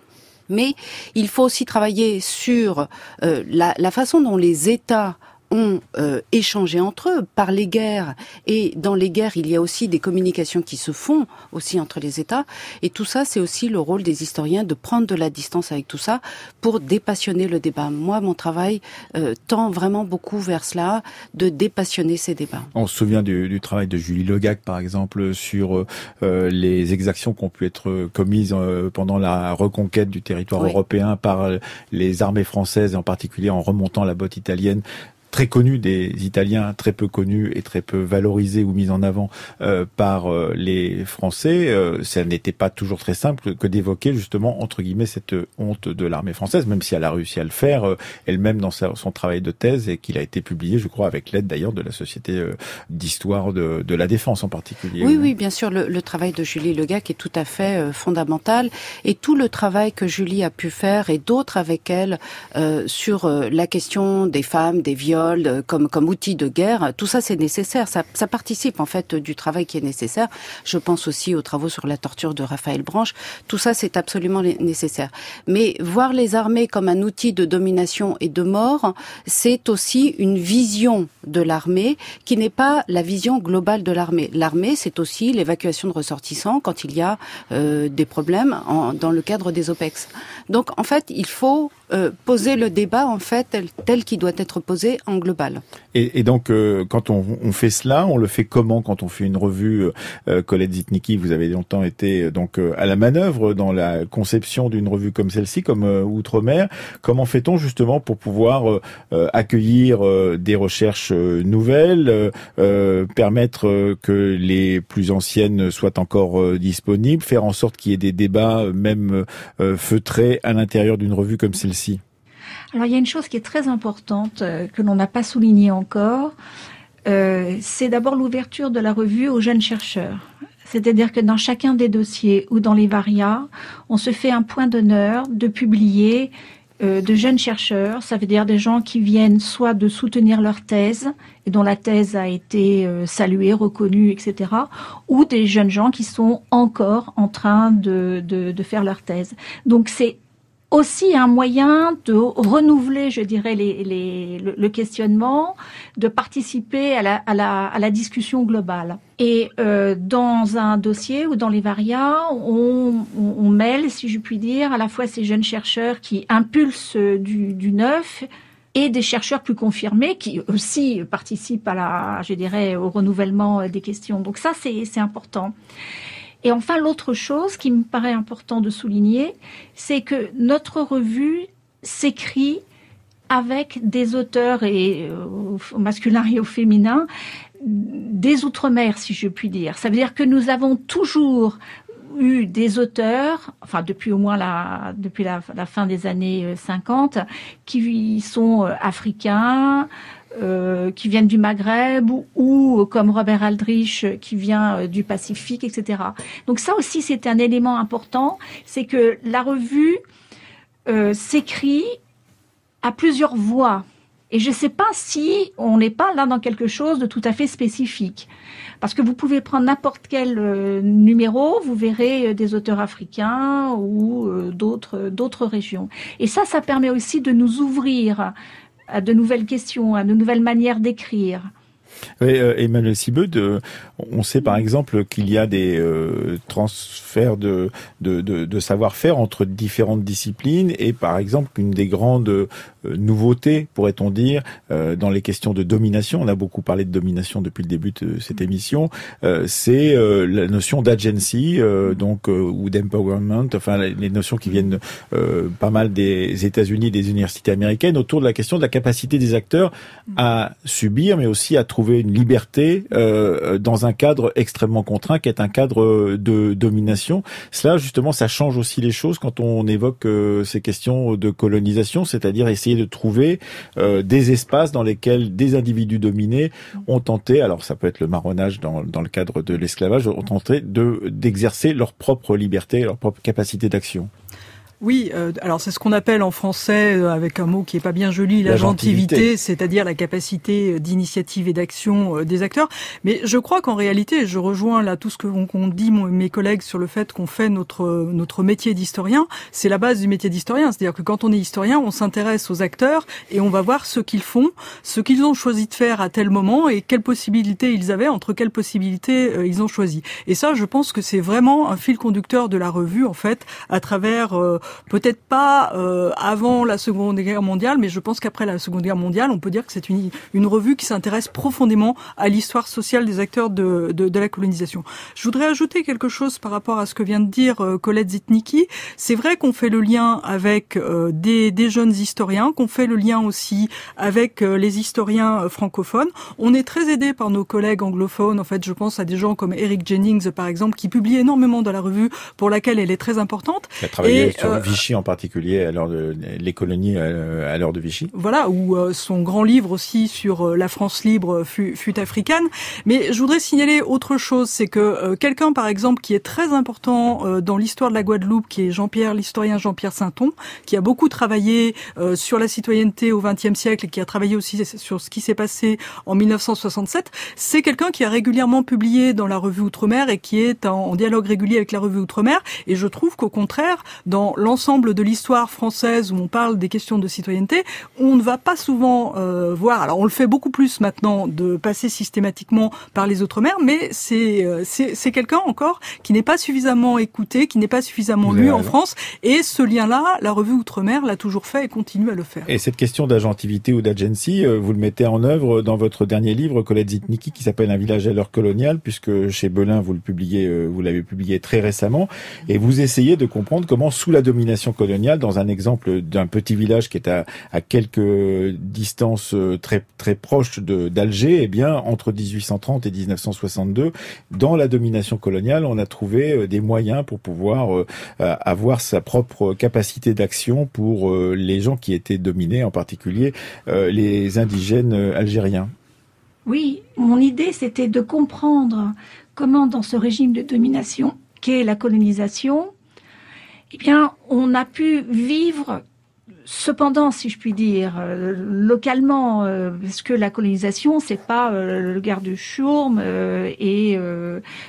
Mais il faut aussi travailler sur euh, la, la façon dont les États ont euh, échangé entre eux par les guerres. Et dans les guerres, il y a aussi des communications qui se font aussi entre les États. Et tout ça, c'est aussi le rôle des historiens de prendre de la distance avec tout ça pour dépassionner le débat. Moi, mon travail euh, tend vraiment beaucoup vers cela, de dépassionner ces débats. On se souvient du, du travail de Julie Legac, par exemple, sur euh, les exactions qui ont pu être commises euh, pendant la reconquête du territoire oui. européen par les armées françaises, et en particulier en remontant la botte italienne très connu des Italiens, très peu connu et très peu valorisé ou mis en avant euh, par euh, les Français. Euh, ça n'était pas toujours très simple que d'évoquer justement entre guillemets cette honte de l'armée française, même si elle a réussi à le faire euh, elle-même dans sa, son travail de thèse et qu'il a été publié, je crois, avec l'aide d'ailleurs de la Société euh, d'histoire de, de, la défense en particulier. Oui, oui, bien sûr, le, le travail de Julie Legac est tout à fait euh, fondamental et tout le travail que Julie a pu faire et d'autres avec elle sur la question des femmes, des viols comme, outil de guerre, tout ça c'est nécessaire. Ça, participe en fait du travail qui est nécessaire. Je pense aussi aux travaux sur la torture de Raphaël Branche. Tout ça c'est absolument nécessaire. Mais voir les armées comme un outil de domination et de mort, c'est aussi une vision de l'armée qui n'est pas la vision globale de l'armée. L'armée c'est aussi l'évacuation de ressortissants quand il y a euh, des problèmes dans le cadre des OPEX. Donc en fait il faut euh, poser le débat en fait tel, tel qu'il doit être posé en global. Et, et donc euh, quand on, on, fait cela, on le fait comment quand on fait une revue euh, Colette Zitniki, vous avez longtemps été euh, donc euh, à la manœuvre dans la conception d'une revue comme celle-ci, comme euh, Outre-mer. Comment fait-on justement pour pouvoir accueillir des recherches nouvelles, permettre que les plus anciennes soient encore disponibles, faire en sorte qu'il y ait des débats même feutrés à l'intérieur d'une revue comme celle-ci? Alors il y a une chose qui est très importante euh, que l'on n'a pas soulignée encore, euh, c'est d'abord l'ouverture de la revue aux jeunes chercheurs. C'est-à-dire que dans chacun des dossiers ou dans les varias, on se fait un point d'honneur de publier euh, de jeunes chercheurs, ça veut dire des gens qui viennent soit de soutenir leur thèse et dont la thèse a été saluée, reconnue, etc., ou des jeunes gens qui sont encore en train de, de, de faire leur thèse. Donc c'est aussi un moyen de renouveler, je dirais, le, questionnement, de participer à la, discussion globale. Et euh, dans un dossier ou dans les varias, on, mêle, si je puis dire, à la fois ces jeunes chercheurs qui impulsent du, du neuf et des chercheurs plus confirmés qui aussi participent à la, je dirais, au renouvellement des questions. Donc ça, c'est important. Et enfin, l'autre chose qui me paraît important de souligner, c'est que notre revue s'écrit avec des auteurs et euh, au masculin et au féminin des outre-mer, si je puis dire. Ça veut dire que nous avons toujours eu des auteurs, enfin depuis au moins la depuis la, fin des années 50, euh, qui sont euh, africains, euh, qui viennent du Maghreb ou, comme Robert Aldrich qui vient euh, du Pacifique, etc. Donc ça aussi c'est un élément important, c'est que la revue euh, s'écrit à plusieurs voix. Et je ne sais pas si on n'est pas là dans quelque chose de tout à fait spécifique. Parce que vous pouvez prendre n'importe quel numéro, vous verrez des auteurs africains ou d'autres d'autres régions. Et ça, ça permet aussi de nous ouvrir à de nouvelles questions, à de nouvelles manières d'écrire. Oui, euh, Emmanuel Sibeud, euh, on sait par exemple qu'il y a des euh, transferts de, de, de, de savoir-faire entre différentes disciplines et par exemple qu'une des grandes nouveautés, pourrait-on dire, dans les questions de domination, on a beaucoup parlé de domination depuis le début de cette émission, c'est la notion d'agency, donc ou d'empowerment, enfin les notions qui viennent pas mal des États-Unis, des universités américaines, autour de la question de la capacité des acteurs à subir, mais aussi à trouver une liberté euh, dans un cadre extrêmement contraint qui est un cadre de domination. Cela, justement, ça change aussi les choses quand on évoque euh, ces questions de colonisation, c'est-à-dire essayer de trouver euh, des espaces dans lesquels des individus dominés ont tenté, alors ça peut être le marronnage dans, dans le cadre de l'esclavage, ont tenté de d'exercer leur propre liberté, leur propre capacité d'action. Oui, euh, alors c'est ce qu'on appelle en français, euh, avec un mot qui est pas bien joli, la, gentilité, c'est-à-dire la capacité d'initiative et d'action euh, des acteurs. Mais je crois qu'en réalité, je rejoins là tout ce que dit mes collègues sur le fait qu'on fait notre notre métier d'historien. C'est la base du métier d'historien, c'est-à-dire que quand on est historien, on s'intéresse aux acteurs et on va voir ce qu'ils font, ce qu'ils ont choisi de faire à tel moment et quelles possibilités ils avaient, entre quelles possibilités ils ont choisi. Et ça, je pense que c'est vraiment un fil conducteur de la revue en fait, à travers Peut-être pas euh, avant la Seconde Guerre mondiale, mais je pense qu'après la Seconde Guerre mondiale, on peut dire que c'est une, une revue qui s'intéresse profondément à l'histoire sociale des acteurs de, de, de, la colonisation. Je voudrais ajouter quelque chose par rapport à ce que vient de dire euh, Colette Zitniki. C'est vrai qu'on fait le lien avec euh, des, des, jeunes historiens, qu'on fait le lien aussi avec les historiens francophones. On est très aidé par nos collègues anglophones. En fait, je pense à des gens comme Eric Jennings, par exemple, qui publie énormément dans la revue, pour laquelle elle est très importante. Et, Vichy en particulier, l'heure de les colonies à l'heure de Vichy. Voilà, ou euh, son grand livre aussi sur euh, la France libre fut, fut, africaine. Mais je voudrais signaler autre chose, c'est que euh, quelqu'un, par exemple, qui est très important dans l'histoire de la Guadeloupe, qui est Jean-Pierre, l'historien Jean-Pierre Sainton, qui a beaucoup travaillé sur la citoyenneté au XXe siècle et qui a travaillé aussi sur ce qui s'est passé en 1967, c'est quelqu'un qui a régulièrement publié dans la revue Outre-mer et qui est en dialogue régulier avec la revue Outre-mer. Et je trouve qu'au contraire, dans l'ensemble de l'histoire française où on parle des questions de citoyenneté, on ne va pas souvent euh, voir. Alors on le fait beaucoup plus maintenant de passer systématiquement par les autres mers, mais c'est euh, c'est quelqu'un encore qui n'est pas suffisamment écouté, qui n'est pas suffisamment lu en France. Et ce lien-là, la revue Outre-mer l'a toujours fait et continue à le faire. Et cette question d'agentivité ou d'agency, euh, vous le mettez en œuvre dans votre dernier livre, Colette Zitniki, qui s'appelle Un village à l'heure coloniale, puisque chez Belin vous le publiez, vous l'avez publié très récemment, et vous essayez de comprendre comment sous la domination coloniale dans un exemple d'un petit village qui est à, à quelques distances euh, très très proches d'Alger, eh bien entre 1830 et 1962, dans la domination coloniale, on a trouvé euh, des moyens pour pouvoir euh, avoir sa propre capacité d'action pour les gens qui étaient dominés, en particulier les indigènes algériens. Oui, mon idée c'était de comprendre comment dans ce régime de domination qu'est la colonisation, eh bien, on a pu vivre Cependant, si je puis dire, euh, localement, euh, parce que la colonisation, c'est pas euh, le garde chourme et,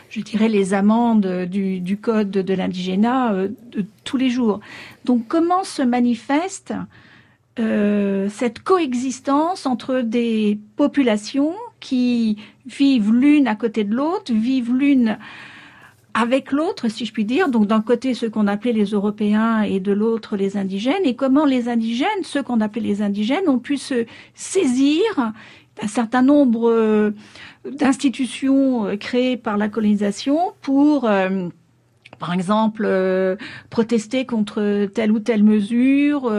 je dirais, les amendes du, du code de l'indigénat de tous les jours. Donc, comment se manifeste cette coexistence entre des populations qui vivent l'une à côté de l'autre, vivent l'une avec l'autre, si je puis dire, donc d'un côté ceux qu'on appelait les Européens et de l'autre les indigènes, et comment les indigènes, ceux qu'on appelait les indigènes, ont pu se saisir d'un certain nombre euh, d'institutions euh, créées par la colonisation pour euh, par exemple, protester contre telle ou telle mesure,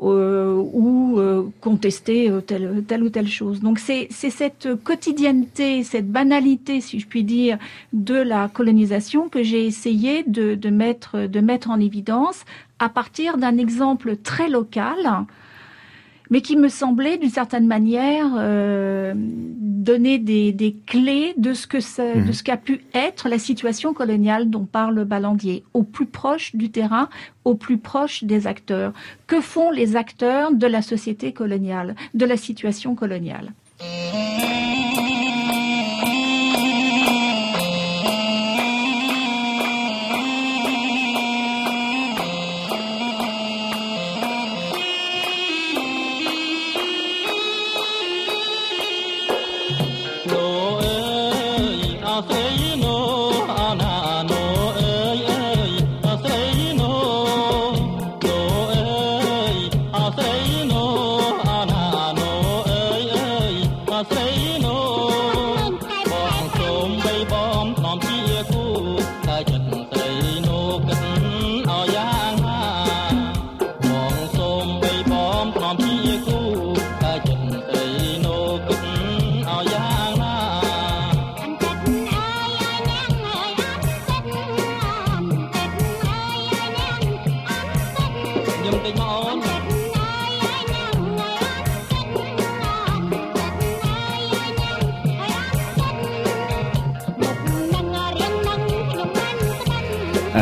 ou euh, contester euh, telle, telle ou telle chose. Donc c'est cette quotidienneté, cette banalité, si je puis dire, de la colonisation que j'ai essayé de, de, mettre, de mettre en évidence à partir d'un exemple très local mais qui me semblait d'une certaine manière euh, donner des, des, clés de ce que ça, de mhm. ce qu'a pu être la situation coloniale dont parle Ballandier, au plus proche du terrain, au plus proche des acteurs. Que font les acteurs de la société coloniale, de la situation coloniale?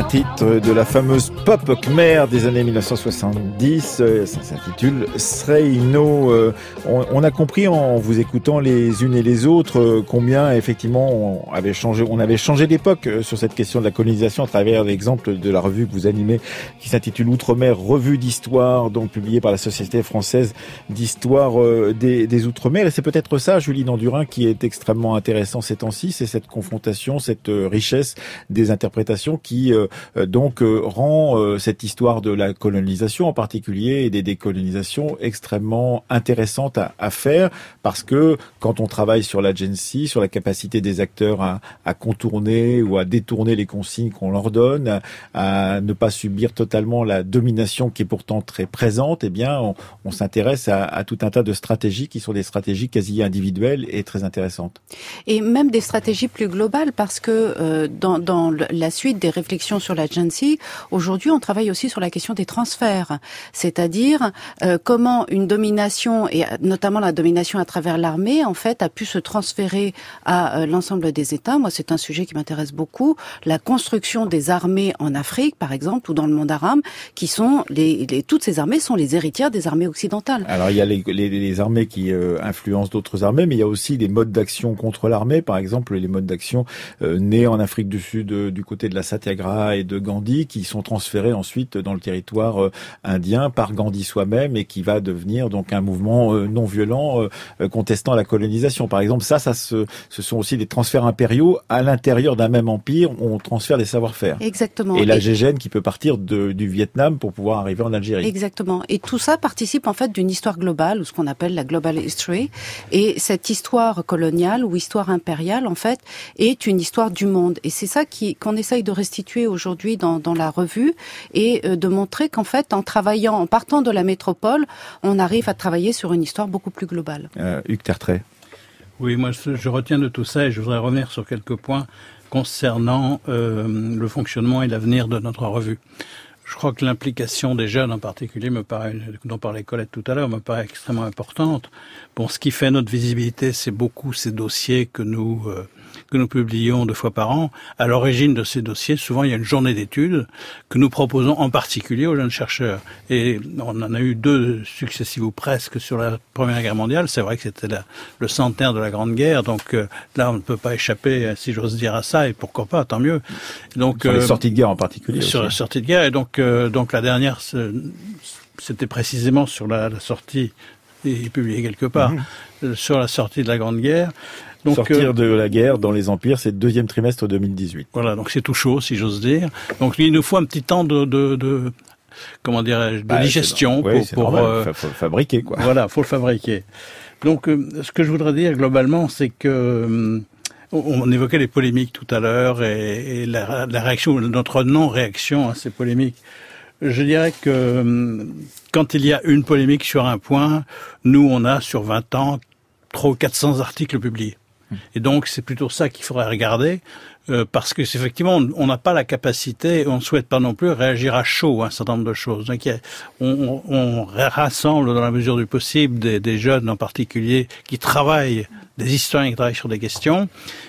Titre de la fameuse pop Khmer des années 1970. Euh, ça s'intitule Sreino. Euh, on, a compris en vous écoutant les unes et les autres euh, combien effectivement on avait changé, on avait changé d'époque sur cette question de la colonisation à travers l'exemple de la revue que vous animez qui s'intitule Outre-mer, revue d'histoire, donc publiée par la Société française d'histoire des, Outre-mer. Et c'est peut-être ça, Julie Nandurin, qui est extrêmement intéressant ces temps-ci, c'est cette confrontation, cette richesse des interprétations qui donc euh, rend euh, cette histoire de la colonisation en particulier et des décolonisations extrêmement intéressante à, faire parce que quand on travaille sur l'agency, sur la capacité des acteurs à, contourner ou à détourner les consignes qu'on leur donne, à, ne pas subir totalement la domination qui est pourtant très présente, eh bien on, s'intéresse à, à, tout un tas de stratégies qui sont des stratégies quasi individuelles et très intéressantes. Et même des stratégies plus globales parce que dans, dans la suite des réflexions sur l'agency, aujourd'hui on travaille aussi sur la question des transferts, c'est-à-dire euh, comment une domination et notamment la domination à travers l'armée en fait a pu se transférer à euh, l'ensemble des États. Moi, c'est un sujet qui m'intéresse beaucoup. La construction des armées en Afrique, par exemple, ou dans le monde arabe, qui sont les, les toutes ces armées sont les héritières des armées occidentales. Alors il y a les, les, les armées qui euh, influencent d'autres armées, mais il y a aussi des modes d'action contre l'armée, par exemple les modes d'action nés en Afrique du Sud du côté de la Satyagraha et de Gandhi qui sont transférés ensuite dans le territoire euh, indien par Gandhi soi-même et qui va devenir donc un mouvement euh, non violent euh, contestant la colonisation. Par exemple, ça, ça ce sont aussi des transferts impériaux à l'intérieur d'un même empire. On transfère des savoir-faire. Exactement. Et la GGN qui peut partir de, du Vietnam pour pouvoir arriver en Algérie. Exactement. Et tout ça participe en fait d'une histoire globale ou ce qu'on appelle la global history. Et cette histoire coloniale ou histoire impériale en fait est une histoire du monde. Et c'est ça qui qu'on essaye de restituer aujourd'hui aujourd'hui dans, dans, la revue et euh, de montrer qu'en fait, en travaillant, en partant de la métropole, on arrive à travailler sur une histoire beaucoup plus globale. Euh, Hugues Tertrais. Oui, moi je retiens de tout ça et je voudrais revenir sur quelques points concernant euh, le fonctionnement et l'avenir de notre revue. je crois que l'implication des jeunes en particulier me paraît, dont parlait Colette tout à l'heure, me paraît extrêmement importante. Bon, ce qui fait notre visibilité, c'est beaucoup ces dossiers que nous euh, que nous publions deux fois par an. À l'origine de ces dossiers, souvent, il y a une journée d'études que nous proposons en particulier aux jeunes chercheurs. Et on en a eu deux successifs ou presque sur la Première Guerre mondiale. C'est vrai que c'était le centenaire de la Grande Guerre, donc euh, là, on ne peut pas échapper, si j'ose dire, à ça, et pourquoi pas, tant mieux. Donc, sur les euh, sorties de guerre en particulier. Sur les sorties de guerre, et donc, euh, donc la dernière, c'était précisément sur la, la sortie et publié quelque part, mhm. sur la sortie de la Grande Guerre. Donc, Sortir euh, de la guerre dans les empires, c'est le deuxième trimestre 2018. Voilà, donc c'est tout chaud, si j'ose dire. Donc il nous faut un petit temps de, de, de comment dirais-je, de bah, digestion pour, pour euh, faut le fabriquer quoi. Voilà, faut le fabriquer. Donc euh, ce que je voudrais dire globalement, c'est que on évoquait les polémiques tout à l'heure et, la, la, réaction, notre non-réaction à ces polémiques. Je dirais que quand il y a une polémique sur un point, nous on a sur 20 ans 300 ou 400 articles publiés. Et donc c'est plutôt ça qu'il faudrait regarder, euh, parce que effectivement on n'a pas la capacité, on ne souhaite pas non plus réagir à chaud à un certain nombre de choses. Donc on, rassemble dans la mesure du possible des, des, jeunes en particulier qui travaillent, des historiens qui travaillent sur des questions,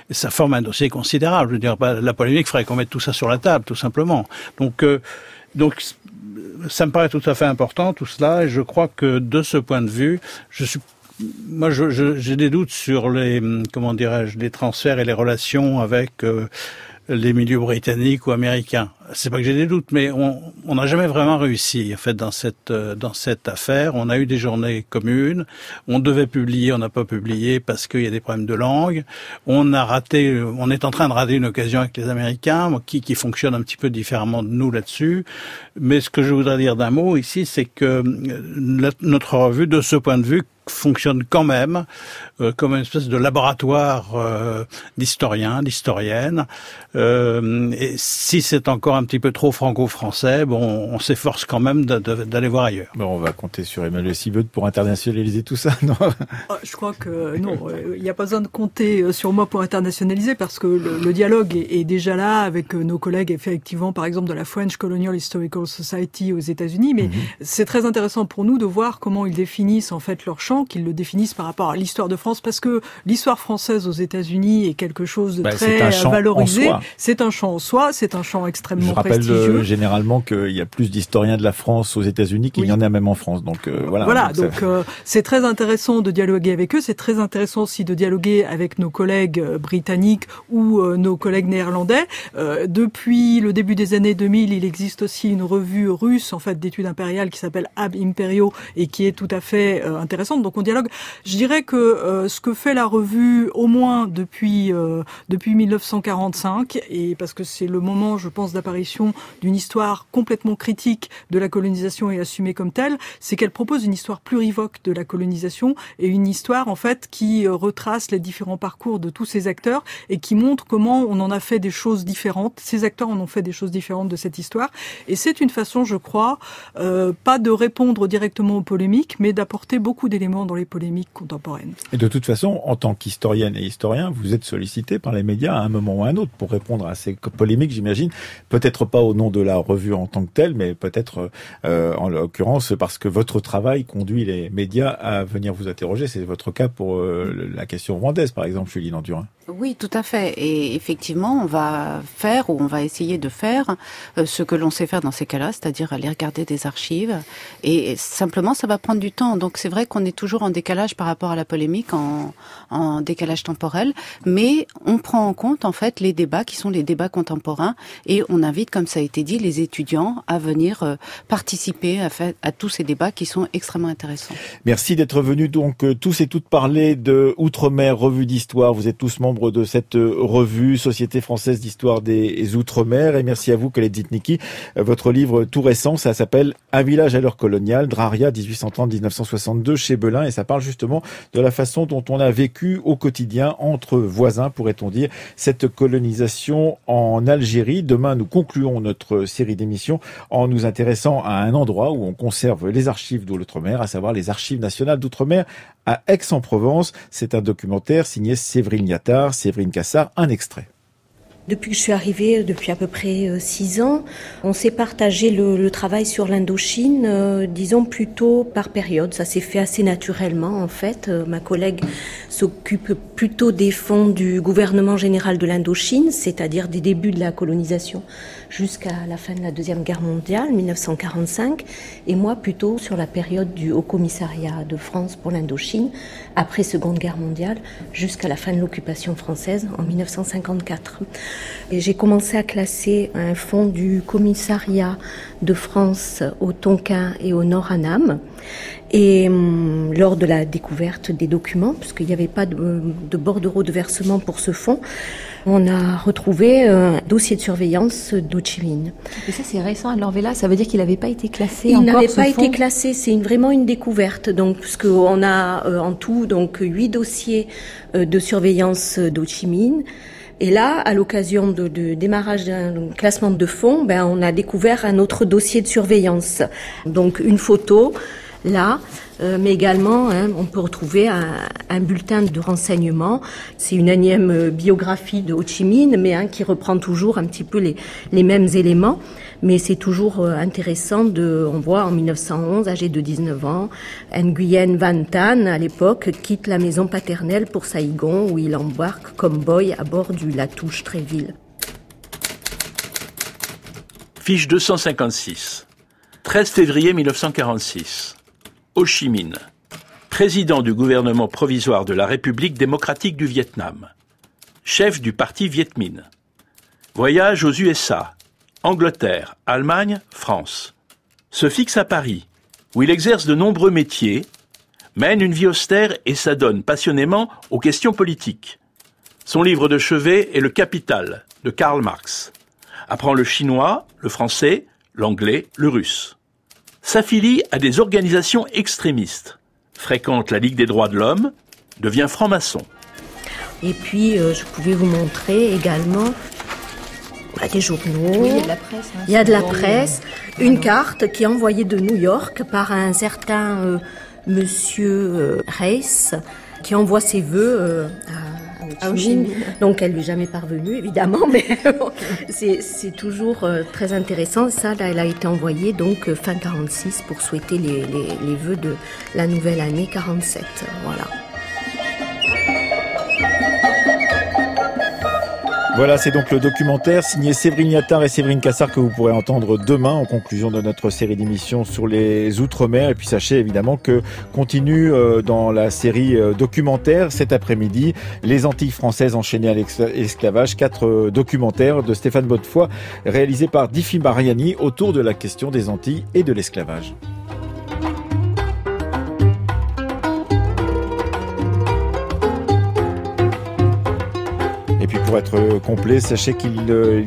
et ça forme un dossier considérable. Je veux dire, bah, la polémique, il faudrait qu'on mette tout ça sur la table, tout simplement. Donc euh, donc ça me paraît tout à fait important tout cela, et je crois que de ce point de vue, je suis moi, j'ai des doutes sur les, comment dirais-je, les transferts et les relations avec euh, les milieux britanniques ou américains. C'est pas que j'ai des doutes, mais on n'a jamais vraiment réussi en fait dans cette euh, dans cette affaire. On a eu des journées communes. On devait publier, on n'a pas publié parce qu'il y a des problèmes de langue. On a raté, on est en train de rater une occasion avec les Américains qui qui fonctionnent un petit peu différemment de nous là-dessus. Mais ce que je voudrais dire d'un mot ici, c'est que euh, notre revue, de ce point de vue, fonctionne quand même euh, comme une espèce de laboratoire euh, d'historiens, d'historiennes. Euh, et si c'est encore un petit peu trop franco-français, bon, on s'efforce quand même d'aller voir ailleurs. Bon, on va compter sur Emmanuel Siveud pour internationaliser tout ça, [laughs] non? Ah, Je crois que non, il n'y a pas besoin de compter sur moi pour internationaliser parce que le, dialogue est, déjà là avec nos collègues effectivement, par exemple de la French Colonial Historical Society aux États-Unis. Mais mhm. c'est très intéressant pour nous de voir comment ils définissent en fait leur champ qu'ils le définissent par rapport à l'histoire de France, parce que l'histoire française aux États-Unis est quelque chose de bah, très valorisé. C'est un champ en soi, c'est un champ extrêmement Je rappelle euh, généralement qu'il y a plus d'historiens de la France aux États-Unis qu'il y en a même en France. Donc euh, voilà. Voilà, donc euh, c'est très intéressant de dialoguer avec eux. C'est très intéressant aussi de dialoguer avec nos collègues britanniques ou nos collègues néerlandais. depuis le début des années 2000, il existe aussi une revue russe en fait d'études impériales qui s'appelle Ab Imperio et qui est tout à fait intéressante donc on dialogue. Je dirais que euh, ce que fait la revue, au moins depuis euh, depuis 1945, et parce que c'est le moment, je pense, d'apparition d'une histoire complètement critique de la colonisation et assumée comme telle, c'est qu'elle propose une histoire plurivoque de la colonisation et une histoire en fait qui euh, retrace les différents parcours de tous ces acteurs et qui montre comment on en a fait des choses différentes. Ces acteurs en ont fait des choses différentes de cette histoire, et c'est une façon, je crois, pas de répondre directement aux polémiques, mais d'apporter beaucoup d'éléments dans les polémiques contemporaines. De toute façon, en tant qu'historienne et historien, vous êtes sollicité par les médias à un moment ou à un autre pour répondre à ces polémiques, j'imagine. Peut-être pas au nom de la revue en tant que telle, mais peut-être euh, en l'occurrence parce que votre travail conduit les médias à venir vous interroger. C'est votre cas pour euh, la question rwandaise, par exemple, Julie Landurin. Oui, tout à fait. Et effectivement, on va faire ou on va essayer de faire euh, ce que l'on sait faire dans ces cas-là, c'est-à-dire aller regarder des archives. Et simplement, ça va prendre du temps. Donc c'est vrai qu'on est toujours en décalage par rapport à la polémique, en, en, décalage temporel, mais on prend en compte en fait les débats qui sont les débats contemporains et on invite, comme ça a été dit, les étudiants à venir euh, participer à, fait, à tous ces débats qui sont extrêmement intéressants. Merci d'être venus donc euh, tous et toutes parler de Outre-mer, revue d'histoire. Vous êtes tous membres de cette euh, revue Société française d'histoire des Outre-mer. Et merci à vous, Khaled Zitniki. Euh, votre livre tout récent, ça s'appelle Un village à l'heure coloniale, Draria 1830-1962 chez Belin. Et ça parle justement de la façon dont on a vécu au quotidien entre voisins, pourrait-on dire, cette colonisation en Algérie. Demain, nous concluons notre série d'émissions en nous intéressant à un endroit où on conserve les archives d'Outre-mer, à savoir les archives nationales d'Outre-mer à Aix-en-Provence. C'est un documentaire signé Séverine Séverine Cassard, un extrait. Depuis que je suis arrivée, depuis à peu près euh, six ans, on s'est partagé le, travail sur l'Indochine, euh, disons plutôt par période. Ça s'est fait assez naturellement en fait. Euh, ma collègue s'occupe plutôt des fonds du gouvernement général de l'Indochine, c'est-à-dire des débuts de la colonisation jusqu'à la fin de la Deuxième Guerre mondiale, 1945, et moi plutôt sur la période du Haut Commissariat de France pour l'Indochine, après Seconde Guerre mondiale, jusqu'à la fin de l'occupation française en 1954. Et j'ai commencé à classer un fonds du Commissariat de France au Tonkin et au Nord-Anam. Et hum, lors de la découverte des documents, puisqu'il n'y avait pas de, de bordereau de versement pour ce fonds, on a retrouvé un dossier de surveillance d'Ho Chi Minh. Et ça, c'est récent. Alors, Vela, ça veut dire qu'il n'avait pas été classé Il n'avait pas été classé. C'est une, vraiment une découverte. Donc, puisqu'on a euh, en tout donc huit dossiers euh, de surveillance d'Ho Chi Minh. Et là, à l'occasion de, de, démarrage d'un classement de fonds, ben, on a découvert un autre dossier de surveillance. Donc, une photo là, euh, mais également hein, on peut retrouver un, un, bulletin de renseignement. C'est une énième euh, biographie de Ho Chi Minh, mais hein, qui reprend toujours un petit peu les, les mêmes éléments. Mais c'est toujours euh, intéressant de, on voit en 1911, âgé de 19 ans, Nguyen Van Tan, à l'époque, quitte la maison paternelle pour Saïgon, où il embarque comme boy à bord du Latouche Tréville. Fiche 256. 13 février 1946. Ho Chi Minh, président du gouvernement provisoire de la République démocratique du Vietnam, chef du parti Viet Minh. Voyage aux USA, Angleterre, Allemagne, France. Se fixe à Paris, où il exerce de nombreux métiers, mène une vie austère et s'adonne passionnément aux questions politiques. Son livre de chevet est Le Capital de Karl Marx. Apprend le chinois, le français, l'anglais, le russe s'affilie à des organisations extrémistes, fréquente la Ligue des droits de l'homme, devient franc-maçon. Et puis, euh, je pouvais vous montrer également bah, des journaux. Oui, il y a de la presse. Hein, il y a de la presse. Une carte qui est envoyée de New York par un certain euh, monsieur euh, Reis, qui envoie ses voeux euh, à Ho Chi Minh. Donc elle lui est jamais parvenue, évidemment, [laughs] mais c'est toujours euh, très intéressant. Ça, là, elle a été envoyée donc euh, fin 46 pour souhaiter les, les, les vœux de la nouvelle année 47. Voilà. Voilà, c'est donc le documentaire signé Séverine Yattard et Séverine Cassard que vous pourrez entendre demain en conclusion de notre série d'émissions sur les Outre-mer. Et puis sachez évidemment que continue euh, dans la série euh, documentaire cet après-midi Les Antilles françaises enchaînées à l'esclavage, quatre euh, documentaires de Stéphane Bonnefoy réalisés par Diffie Mariani autour de la question des Antilles et de l'esclavage. Pour être complet, sachez qu'il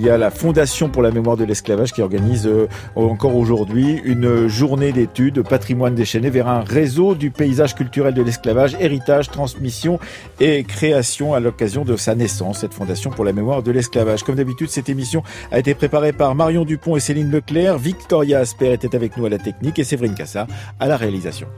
y a la Fondation pour la mémoire de l'esclavage qui organise encore aujourd'hui une journée d'études patrimoine déchaîné vers un réseau du paysage culturel de l'esclavage, héritage, transmission et création à l'occasion de sa naissance, cette Fondation pour la mémoire de l'esclavage. Comme d'habitude, cette émission a été préparée par Marion Dupont et Céline Leclerc. Victoria Asper était avec nous à la technique et Séverine Cassa à la réalisation.